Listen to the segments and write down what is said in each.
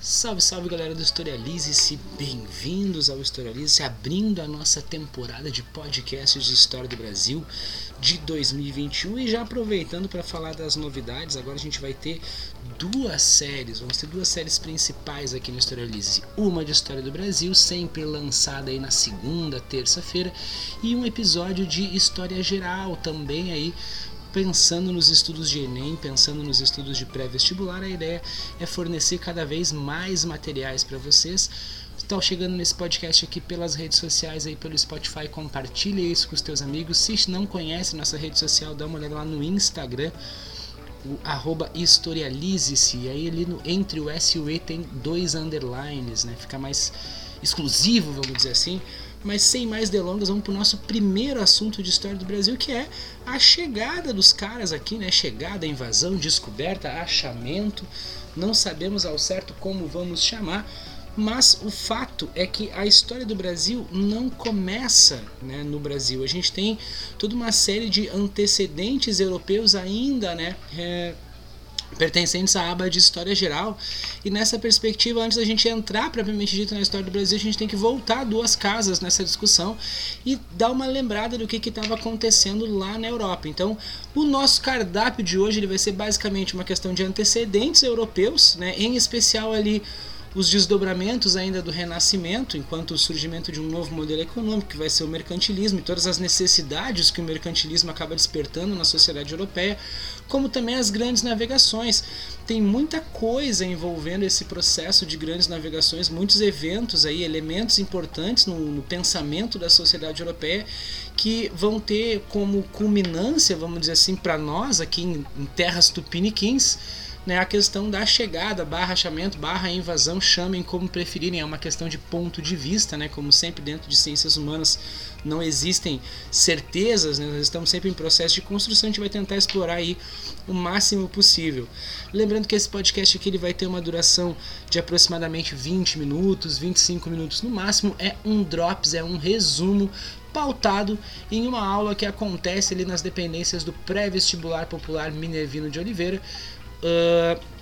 Salve, salve galera do Historialize-se, bem-vindos ao Historialize-se, abrindo a nossa temporada de podcasts de História do Brasil de 2021 e já aproveitando para falar das novidades, agora a gente vai ter duas séries, vamos ter duas séries principais aqui no Historialize, uma de História do Brasil, sempre lançada aí na segunda, terça-feira, e um episódio de História Geral também aí pensando nos estudos de Enem, pensando nos estudos de pré-vestibular, a ideia é fornecer cada vez mais materiais para vocês. Estão chegando nesse podcast aqui pelas redes sociais, aí pelo Spotify, compartilhe isso com os teus amigos. Se não conhece nossa rede social, dá uma olhada lá no Instagram, o arroba historialize-se. E aí ali no, entre o S e o E tem dois underlines, né? Fica mais exclusivo, vamos dizer assim. Mas sem mais delongas, vamos para o nosso primeiro assunto de história do Brasil, que é a chegada dos caras aqui, né? Chegada, invasão, descoberta, achamento. Não sabemos ao certo como vamos chamar, mas o fato é que a história do Brasil não começa né, no Brasil. A gente tem toda uma série de antecedentes europeus ainda, né? É, pertencentes à aba de História Geral. E nessa perspectiva, antes da gente entrar propriamente dito na história do Brasil, a gente tem que voltar duas casas nessa discussão e dar uma lembrada do que estava acontecendo lá na Europa. Então, o nosso cardápio de hoje ele vai ser basicamente uma questão de antecedentes europeus, né, em especial ali os desdobramentos ainda do Renascimento, enquanto o surgimento de um novo modelo econômico, que vai ser o mercantilismo, e todas as necessidades que o mercantilismo acaba despertando na sociedade europeia, como também as grandes navegações. Tem muita coisa envolvendo esse processo de grandes navegações, muitos eventos aí, elementos importantes no, no pensamento da sociedade europeia que vão ter como culminância, vamos dizer assim, para nós aqui em, em terras tupiniquins, né, a questão da chegada, barra achamento, barra invasão, chamem como preferirem, é uma questão de ponto de vista, né, como sempre dentro de ciências humanas não existem certezas, né, nós estamos sempre em processo de construção, a gente vai tentar explorar aí o máximo possível. Lembrando que esse podcast aqui ele vai ter uma duração de aproximadamente 20 minutos, 25 minutos. No máximo, é um drops, é um resumo pautado em uma aula que acontece ali nas dependências do pré-vestibular popular Minervino de Oliveira, Uh,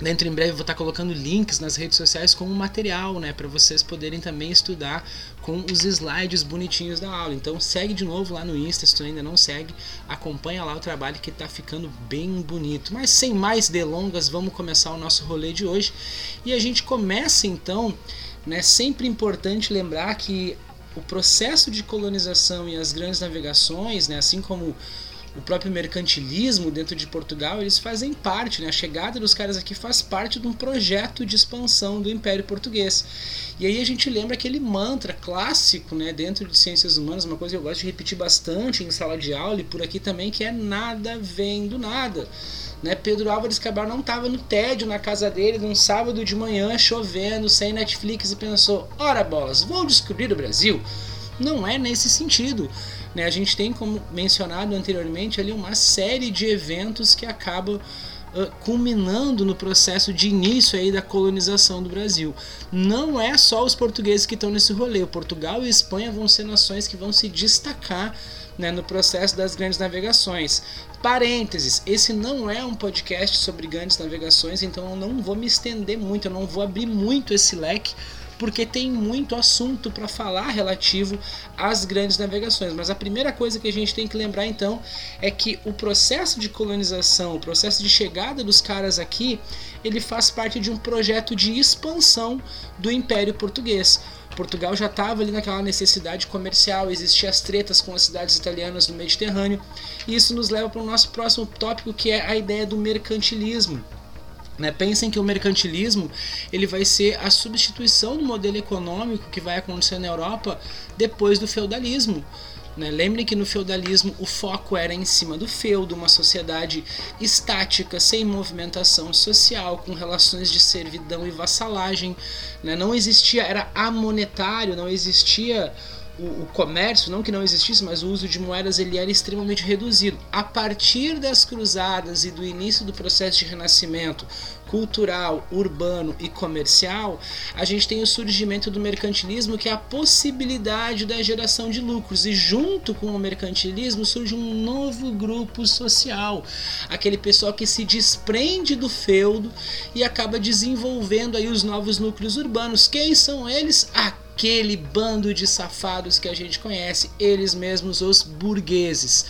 Dentro em breve vou estar colocando links nas redes sociais com o material, né, para vocês poderem também estudar com os slides bonitinhos da aula. Então segue de novo lá no Insta, se tu ainda não segue, acompanha lá o trabalho que está ficando bem bonito. Mas sem mais delongas, vamos começar o nosso rolê de hoje. E a gente começa então, né, sempre importante lembrar que o processo de colonização e as grandes navegações, né, assim como o próprio mercantilismo dentro de Portugal, eles fazem parte, né? a chegada dos caras aqui faz parte de um projeto de expansão do Império Português. E aí a gente lembra aquele mantra clássico né, dentro de ciências humanas, uma coisa que eu gosto de repetir bastante em sala de aula e por aqui também, que é nada vem do nada. Né, Pedro Álvares Cabral não estava no tédio na casa dele num sábado de manhã, chovendo, sem Netflix e pensou: ora bolas, vou descobrir o Brasil. Não é nesse sentido. Né? A gente tem, como mencionado anteriormente, ali uma série de eventos que acabam culminando no processo de início aí da colonização do Brasil. Não é só os portugueses que estão nesse rolê. Portugal e Espanha vão ser nações que vão se destacar né, no processo das grandes navegações. Parênteses, esse não é um podcast sobre grandes navegações, então eu não vou me estender muito, eu não vou abrir muito esse leque, porque tem muito assunto para falar relativo às grandes navegações. Mas a primeira coisa que a gente tem que lembrar então é que o processo de colonização, o processo de chegada dos caras aqui, ele faz parte de um projeto de expansão do Império Português. Portugal já estava ali naquela necessidade comercial, existiam as tretas com as cidades italianas no Mediterrâneo, e isso nos leva para o nosso próximo tópico que é a ideia do mercantilismo. Né? Pensem que o mercantilismo ele vai ser a substituição do modelo econômico que vai acontecer na Europa depois do feudalismo. Né? Lembrem que no feudalismo o foco era em cima do feudo, uma sociedade estática, sem movimentação social, com relações de servidão e vassalagem. Né? Não existia, era amonetário, não existia o, o, comércio, não que não existisse, mas o uso de moedas ele era extremamente reduzido. A partir das cruzadas e do início do processo de renascimento cultural, urbano e comercial, a gente tem o surgimento do mercantilismo, que é a possibilidade da geração de lucros. E junto com o mercantilismo surge um novo grupo social, aquele pessoal que se desprende do feudo e acaba desenvolvendo aí os novos núcleos urbanos. Quem são eles? Aquele bando de safados que a gente conhece, eles mesmos, os burgueses.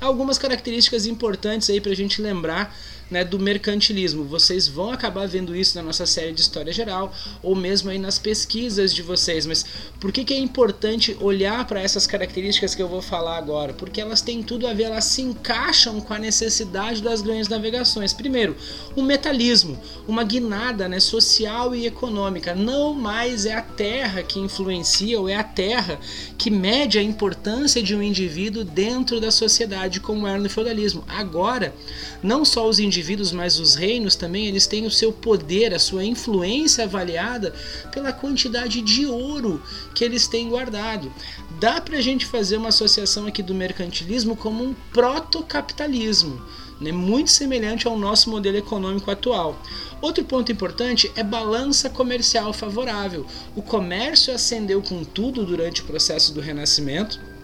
Algumas características importantes aí para a gente lembrar né, do mercantilismo. Vocês vão acabar vendo isso na nossa série de história geral ou mesmo aí nas pesquisas de vocês. Mas por que, que é importante olhar para essas características que eu vou falar agora? Porque elas têm tudo a ver, elas se encaixam com a necessidade das grandes navegações. Primeiro, o metalismo, uma guinada né, social e econômica. Não mais é a terra que influencia ou é a terra que mede a importância de um indivíduo dentro da sociedade, como era no feudalismo. Agora, não só os indivíduos, mas os reinos também, eles têm o seu poder, a sua influência avaliada pela quantidade de ouro que eles têm guardado. Dá para a gente fazer uma associação aqui do mercantilismo como um protocapitalismo, né, muito semelhante ao nosso modelo econômico atual. Outro ponto importante é balança comercial favorável. O comércio ascendeu com tudo durante o processo do Renascimento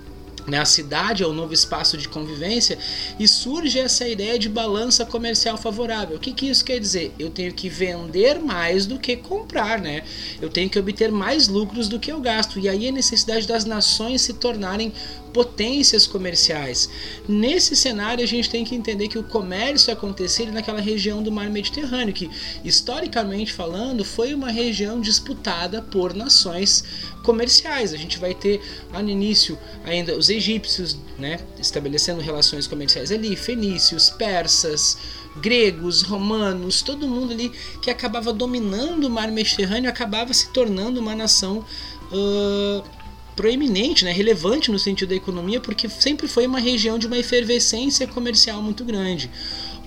né, a cidade é o novo espaço de convivência e surge essa ideia de balança comercial favorável. O que, que isso quer dizer? Eu tenho que vender mais do que comprar, né? Eu tenho que obter mais lucros do que eu gasto. E aí a necessidade das nações se tornarem potências comerciais. Nesse cenário, a gente tem que entender que o comércio aconteceu naquela região do mar Mediterrâneo, que historicamente falando foi uma região disputada por nações comerciais. A gente vai ter no início ainda os egípcios, né, estabelecendo relações comerciais ali, fenícios, persas, gregos, romanos, todo mundo ali que acabava dominando o mar Mediterrâneo acabava se tornando uma nação uh, proeminente, né, relevante no sentido da economia, porque sempre foi uma região de uma efervescência comercial muito grande.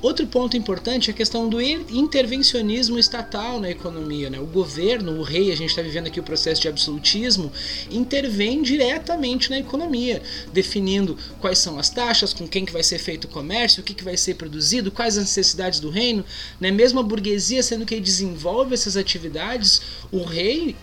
Outro ponto importante é a questão do intervencionismo estatal na economia. Né? O governo, o rei, a gente está vivendo aqui o processo de absolutismo, intervém diretamente na economia, definindo quais são as taxas, com quem que vai ser feito o comércio, o que, que vai ser produzido, quais as necessidades do reino. Né? Mesmo a burguesia sendo que desenvolve essas atividades, o rei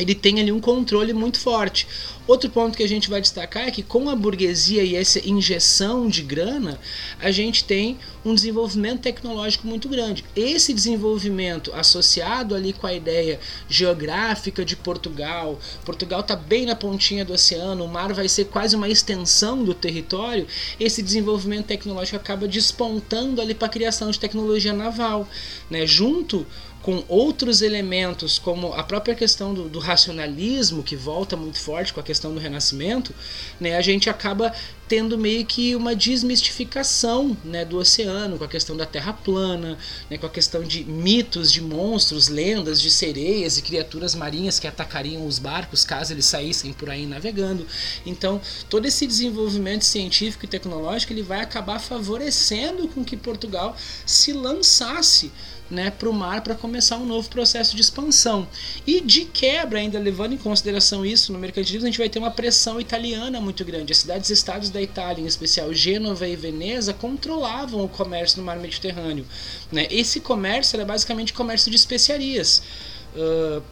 ele tem ali um controle muito forte. Outro ponto que a gente vai destacar é que com a burguesia e essa injeção de grana, a gente tem um desenvolvimento tecnológico muito grande. Esse desenvolvimento associado ali com a ideia geográfica de Portugal, Portugal está bem na pontinha do oceano, o mar vai ser quase uma extensão do território, esse desenvolvimento tecnológico acaba despontando ali para a criação de tecnologia naval, né? Junto com outros elementos, como a própria questão do, do, racionalismo, que volta muito forte com a questão do renascimento, né, a gente acaba tendo meio que uma desmistificação né, do oceano, com a questão da terra plana, né, com a questão de mitos, de monstros, lendas, de sereias e criaturas marinhas que atacariam os barcos caso eles saíssem por aí navegando. Então, todo esse desenvolvimento científico e tecnológico ele vai acabar favorecendo com que Portugal se lançasse né, para o mar para começar um novo processo de expansão. E de quebra, ainda levando em consideração isso, no mercantilismo a gente vai ter uma pressão italiana muito grande. As cidades-estados da Itália, em especial Gênova e Veneza, controlavam o comércio no mar Mediterrâneo. Né? Esse comércio era basicamente comércio de especiarias. Uh,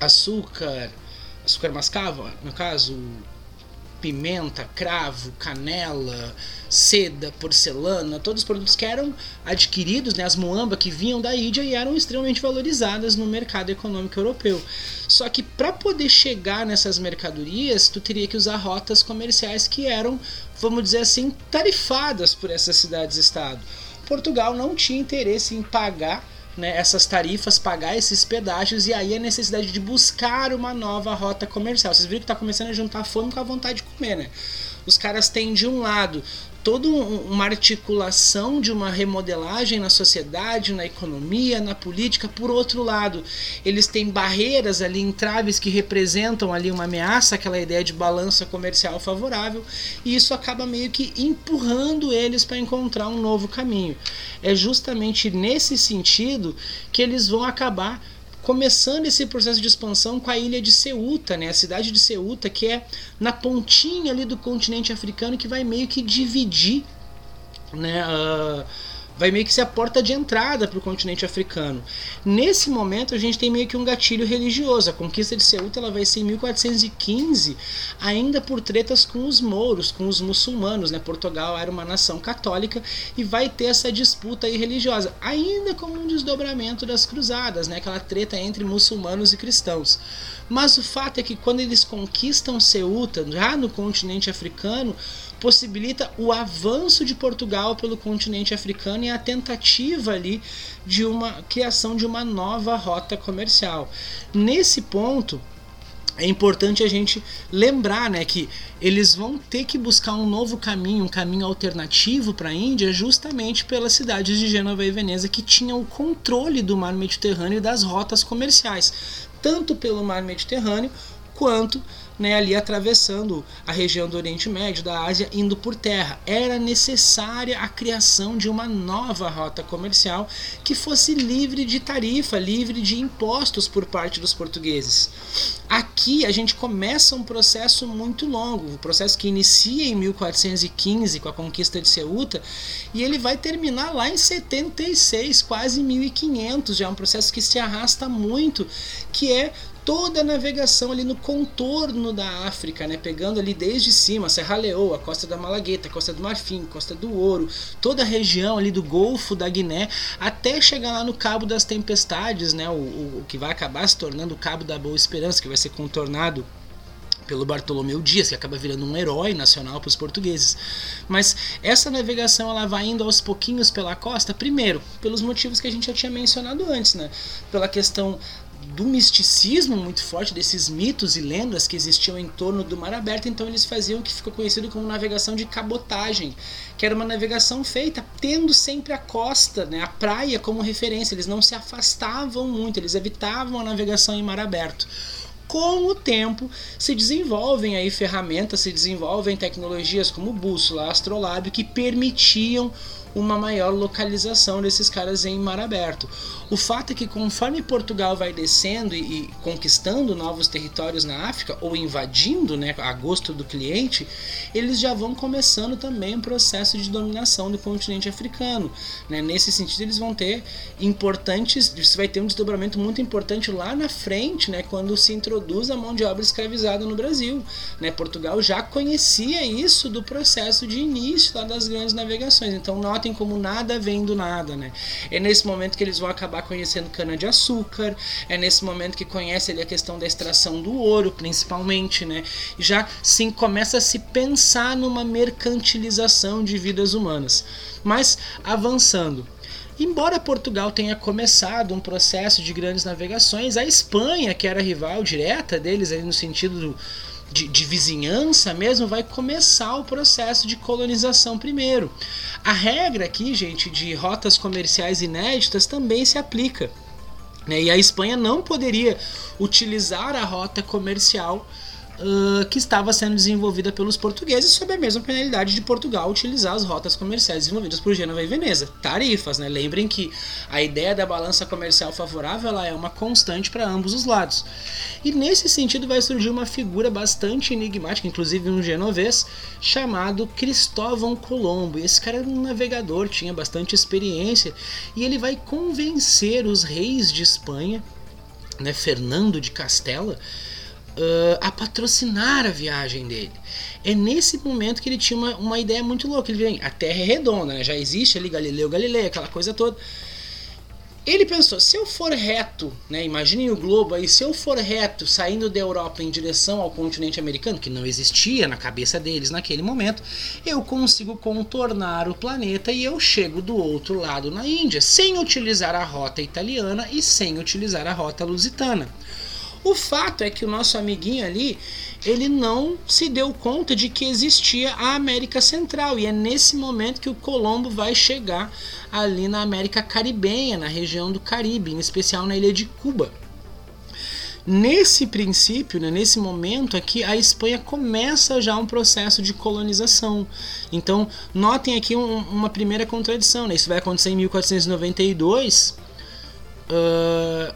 açúcar, açúcar mascavo, no caso, pimenta, cravo, canela, seda, porcelana, todos os produtos que eram adquiridos, né, as moamba que vinham da Índia e eram extremamente valorizadas no mercado econômico europeu. Só que para poder chegar nessas mercadorias, tu teria que usar rotas comerciais que eram, vamos dizer assim, tarifadas por essas cidades-estado. Portugal não tinha interesse em pagar né, essas tarifas, pagar esses pedágios e aí a necessidade de buscar uma nova rota comercial. Vocês viram que está começando a juntar fome com a vontade de comer, né? Os caras têm de um lado toda uma articulação de uma remodelagem na sociedade, na economia, na política. Por outro lado, eles têm barreiras ali, entraves que representam ali uma ameaça, aquela ideia de balança comercial favorável, e isso acaba meio que empurrando eles para encontrar um novo caminho. É justamente nesse sentido que eles vão acabar começando esse processo de expansão com a ilha de Ceuta, né? A cidade de Ceuta, que é na pontinha ali do continente africano, que vai meio que dividir, né? Uh, vai meio que ser a porta de entrada para o continente africano. Nesse momento a gente tem meio que um gatilho religioso. A conquista de Ceuta ela vai ser em 1415, ainda por tretas com os mouros, com os muçulmanos. Né? Portugal era uma nação católica e vai ter essa disputa religiosa, ainda como um desdobramento das cruzadas, né? aquela treta entre muçulmanos e cristãos. Mas o fato é que quando eles conquistam Ceuta, já no continente africano, possibilita o avanço de Portugal pelo continente africano a tentativa ali de uma criação de uma nova rota comercial. Nesse ponto, é importante a gente lembrar né, que eles vão ter que buscar um novo caminho, um caminho alternativo para a Índia, justamente pelas cidades de Gênova e Veneza, que tinham o controle do mar Mediterrâneo e das rotas comerciais, tanto pelo mar Mediterrâneo quanto né, ali atravessando a região do Oriente Médio, da Ásia, indo por terra. Era necessária a criação de uma nova rota comercial que fosse livre de tarifa, livre de impostos por parte dos portugueses. Aqui a gente começa um processo muito longo, um processo que inicia em 1415 com a conquista de Ceuta e ele vai terminar lá em 76, quase 1500. Já é um processo que se arrasta muito, que é toda a navegação ali no contorno da África, né? pegando ali desde cima, Serra Leoa, Costa da Malagueta, Costa do Marfim, Costa do Ouro, toda a região ali do Golfo da Guiné, até chegar lá no Cabo das Tempestades, né? o, o, o que vai acabar se tornando o Cabo da Boa Esperança, que vai ser contornado pelo Bartolomeu Dias, que acaba virando um herói nacional para os portugueses. Mas essa navegação ela vai indo aos pouquinhos pela costa, primeiro, pelos motivos que a gente já tinha mencionado antes, né? Pela questão do misticismo muito forte, desses mitos e lendas que existiam em torno do mar aberto, então eles faziam o que ficou conhecido como navegação de cabotagem, que era uma navegação feita tendo sempre a costa, né, a praia como referência, eles não se afastavam muito, eles evitavam a navegação em mar aberto. Com o tempo se desenvolvem aí ferramentas, se desenvolvem tecnologias como bússola, astrolábio que permitiam uma maior localização desses caras em mar aberto. O fato é que conforme Portugal vai descendo e, e conquistando novos territórios na África ou invadindo, né, a gosto do cliente, eles já vão começando também um processo de dominação do continente africano. Né? Nesse sentido, eles vão ter importantes, vai ter um desdobramento muito importante lá na frente, né, quando se introduz a mão de obra escravizada no Brasil. Né? Portugal já conhecia isso do processo de início lá das grandes navegações. Então, nota como nada vem do nada, né? É nesse momento que eles vão acabar conhecendo cana-de-açúcar, é nesse momento que conhece ali a questão da extração do ouro, principalmente, né? Já sim começa a se pensar numa mercantilização de vidas humanas. Mas avançando, Embora Portugal tenha começado um processo de grandes navegações, a Espanha, que era rival direta deles ali no sentido do, de, de vizinhança mesmo, vai começar o processo de colonização primeiro. A regra aqui, gente, de rotas comerciais inéditas também se aplica. Né? E a Espanha não poderia utilizar a rota comercial uh, que estava sendo desenvolvida pelos portugueses sob a mesma penalidade de Portugal utilizar as rotas comerciais desenvolvidas por Gênova e Veneza. Tarifas, né? Lembrem que a ideia da balança comercial favorável ela é uma constante para ambos os lados. E nesse sentido vai surgir uma figura bastante enigmática, inclusive um genovês, chamado Cristóvão Colombo. Esse cara era um navegador, tinha bastante experiência, e ele vai convencer os reis de Espanha, né, Fernando de Castela, uh, a patrocinar a viagem dele. É nesse momento que ele tinha uma, uma ideia muito louca. Ele vem, a Terra é redonda, né? já existe ali Galileu Galilei, aquela coisa toda. Ele pensou, se eu for reto, né, imaginem o globo aí, se eu for reto saindo da Europa em direção ao continente americano, que não existia na cabeça deles naquele momento, eu consigo contornar o planeta e eu chego do outro lado na Índia, sem utilizar a rota italiana e sem utilizar a rota lusitana. O fato é que o nosso amiguinho ali, ele não se deu conta de que existia a América Central e é nesse momento que o Colombo vai chegar ali na América Caribenha, na região do Caribe, em especial na ilha de Cuba. Nesse princípio, né, nesse momento aqui, a Espanha começa já um processo de colonização. Então, notem aqui um, uma primeira contradição. Né? Isso vai acontecer em 1492. Uh,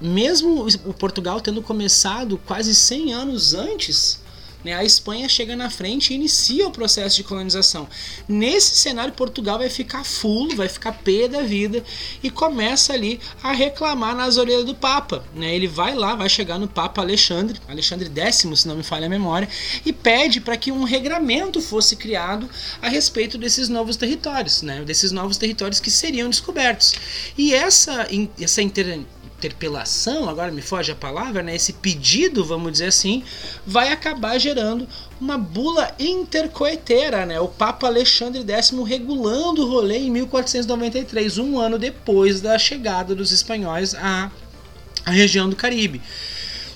mesmo o Portugal tendo começado quase 100 anos antes, né, a Espanha chega na frente e inicia o processo de colonização. Nesse cenário, Portugal vai ficar fulo, vai ficar pé da vida e começa ali a reclamar nas orelhas do Papa. Né? Ele vai lá, vai chegar no Papa Alexandre, Alexandre X, se não me falha a memória, e pede para que um regramento fosse criado a respeito desses novos territórios, né? desses novos territórios que seriam descobertos. E essa, essa inter interpelação, agora me foge a palavra, né, esse pedido, vamos dizer assim, vai acabar gerando uma bula intercoeteira, né, o Papa Alexandre X regulando o rolê em 1493, um ano depois da chegada dos espanhóis à, à região do Caribe.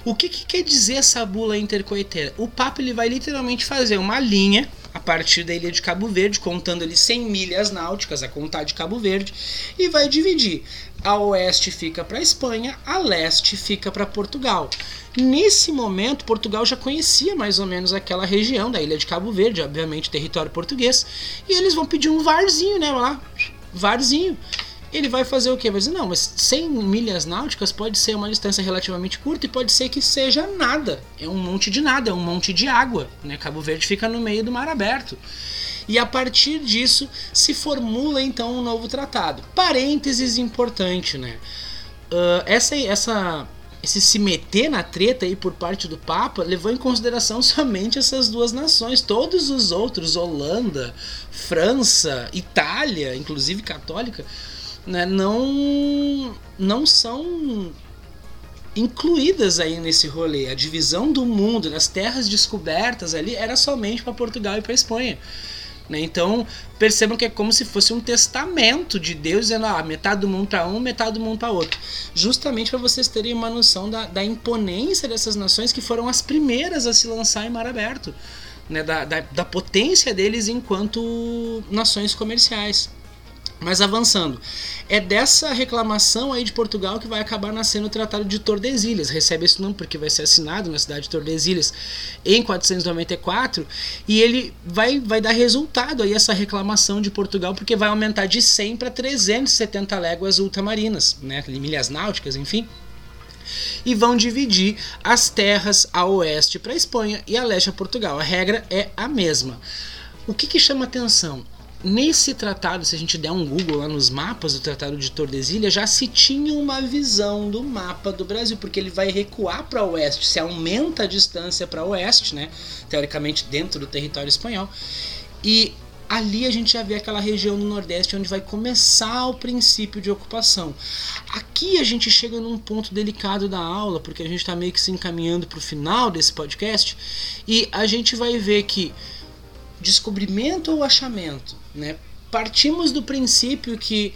O que, que quer dizer essa bula intercoeteira? O Papa ele vai literalmente fazer uma linha a partir da ilha de Cabo Verde, contando ali 100 milhas náuticas a contar de Cabo Verde, e vai dividir a oeste fica para a Espanha, a leste fica para Portugal. Nesse momento, Portugal já conhecia mais ou menos aquela região da ilha de Cabo Verde, obviamente território português, e eles vão pedir um varzinho, né? Lá, varzinho. Ele vai fazer o quê? Vai dizer, não, mas 100 milhas náuticas pode ser uma distância relativamente curta e pode ser que seja nada. É um monte de nada, é um monte de água. Né? Cabo Verde fica no meio do mar aberto e a partir disso se formula então um novo tratado. Parênteses importante, né? Uh, essa, essa, esse se meter na treta aí por parte do Papa levou em consideração somente essas duas nações. Todos os outros, Holanda, França, Itália, inclusive católica, né, não, não são incluídas aí nesse rolê. A divisão do mundo, das terras descobertas ali, era somente para Portugal e para Espanha. Né? Então percebam que é como se fosse um testamento de Deus dizendo ah, metade do mundo para um, metade do mundo para outro. Justamente para vocês terem uma noção da, da imponência dessas nações que foram as primeiras a se lançar em mar aberto. Né? Da, da, da potência deles enquanto nações comerciais. Mas avançando, é dessa reclamação aí de Portugal que vai acabar nascendo o Tratado de Tordesilhas. Recebe esse nome porque vai ser assinado na cidade de Tordesilhas em 494 e ele vai, vai dar resultado aí essa reclamação de Portugal porque vai aumentar de 100 para 370 léguas ultramarinas, né, milhas náuticas, enfim e vão dividir as terras a oeste para a Espanha e a leste a Portugal. A regra é a mesma. O que, que chama atenção? Nesse tratado, se a gente der um Google lá nos mapas do Tratado de Tordesilhas, já se tinha uma visão do mapa do Brasil, porque ele vai recuar para oeste, se aumenta a distância para oeste, né? teoricamente dentro do território espanhol. E ali a gente já vê aquela região do Nordeste onde vai começar o princípio de ocupação. Aqui a gente chega num ponto delicado da aula, porque a gente está meio que se encaminhando para o final desse podcast, e a gente vai ver que descobrimento ou achamento, né? Partimos do princípio que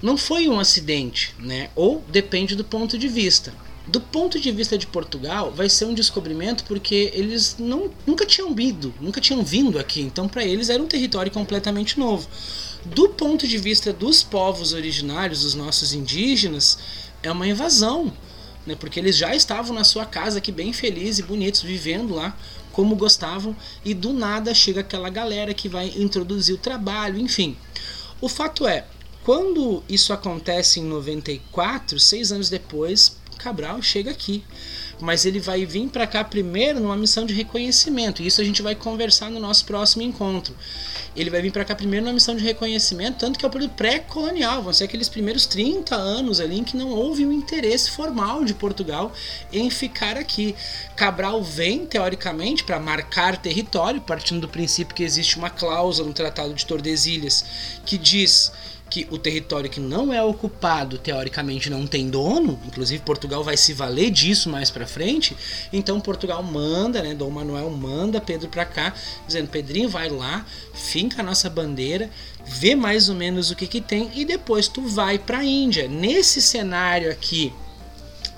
não foi um acidente, né? Ou depende do ponto de vista. Do ponto de vista de Portugal, vai ser um descobrimento porque eles não, nunca tinham vindo, nunca tinham vindo aqui. Então, para eles era um território completamente novo. Do ponto de vista dos povos originários, dos nossos indígenas, é uma invasão, né? Porque eles já estavam na sua casa aqui bem felizes e bonitos, vivendo lá como gostavam, e do nada chega aquela galera que vai introduzir o trabalho, enfim. O fato é, quando isso acontece em 94, seis anos depois, Cabral chega aqui. Mas ele vai vir para cá primeiro numa missão de reconhecimento. E isso a gente vai conversar no nosso próximo encontro. Ele vai vir para cá primeiro numa missão de reconhecimento, tanto que é o período pré-colonial. Vão ser aqueles primeiros 30 anos ali em que não houve um interesse formal de Portugal em ficar aqui. Cabral vem, teoricamente, para marcar território, partindo do princípio que existe uma cláusula no Tratado de Tordesilhas que diz que o território que não é ocupado teoricamente não tem dono, inclusive Portugal vai se valer disso mais para frente. Então Portugal manda, né, Dom Manuel manda Pedro para cá, dizendo: "Pedrinho, vai lá, finca a nossa bandeira, vê mais ou menos o que que tem e depois tu vai para a Índia". Nesse cenário aqui,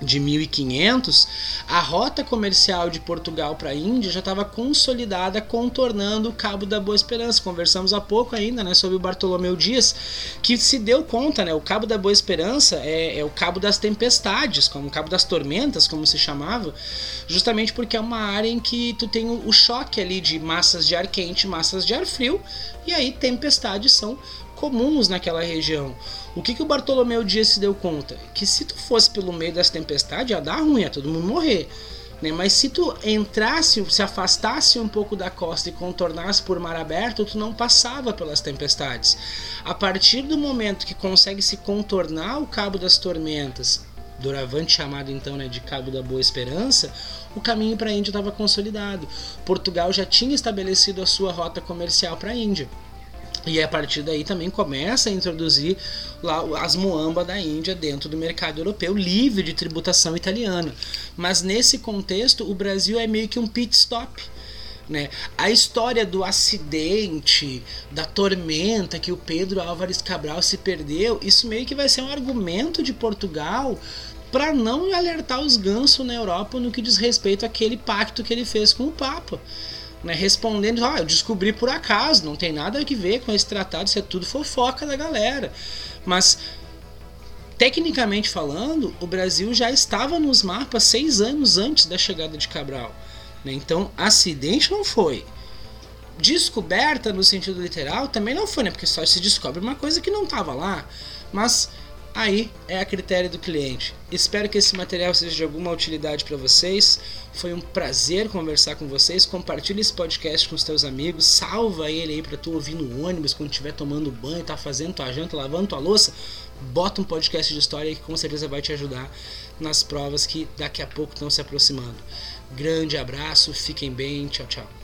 de 1500, a rota comercial de Portugal para a Índia já estava consolidada, contornando o Cabo da Boa Esperança. Conversamos há pouco ainda né, sobre o Bartolomeu Dias, que se deu conta, né, o Cabo da Boa Esperança é, é o Cabo das Tempestades, como o Cabo das Tormentas, como se chamava, justamente porque é uma área em que tu tem o choque ali de massas de ar quente, massas de ar frio, e aí tempestades são comuns naquela região. O que, que o Bartolomeu Dias se deu conta? Que se tu fosse pelo meio das tempestades, ia dar ruim, ia todo mundo morrer. Né? Mas se tu entrasse, se afastasse um pouco da costa e contornasse por mar aberto, tu não passava pelas tempestades. A partir do momento que consegue se contornar o Cabo das Tormentas, doravante chamado então né, de Cabo da Boa Esperança, o caminho para a Índia estava consolidado. Portugal já tinha estabelecido a sua rota comercial para a Índia. E a partir daí também começa a introduzir lá as moamba da Índia dentro do mercado europeu, livre de tributação italiana. Mas nesse contexto, o Brasil é meio que um pit stop. Né? A história do acidente, da tormenta que o Pedro Álvares Cabral se perdeu, isso meio que vai ser um argumento de Portugal para não alertar os gansos na Europa no que diz respeito àquele pacto que ele fez com o Papa né, respondendo, ah, eu descobri por acaso, não tem nada a ver com esse tratado, isso é tudo fofoca da galera. Mas, tecnicamente falando, o Brasil já estava nos mapas seis anos antes da chegada de Cabral. Né? Então, acidente não foi. Descoberta no sentido literal também não foi, né? Porque só se descobre uma coisa que não estava lá. Mas Aí é a critério do cliente. Espero que esse material seja de alguma utilidade para vocês. Foi um prazer conversar com vocês. Compartilhe esse podcast com os teus amigos. Salva ele aí para tu ouvir no ônibus quando estiver tomando banho, tá fazendo tua janta, lavando tua louça. Bota um podcast de história que com certeza vai te ajudar nas provas que daqui a pouco estão se aproximando. Grande abraço, fiquem bem, tchau, tchau.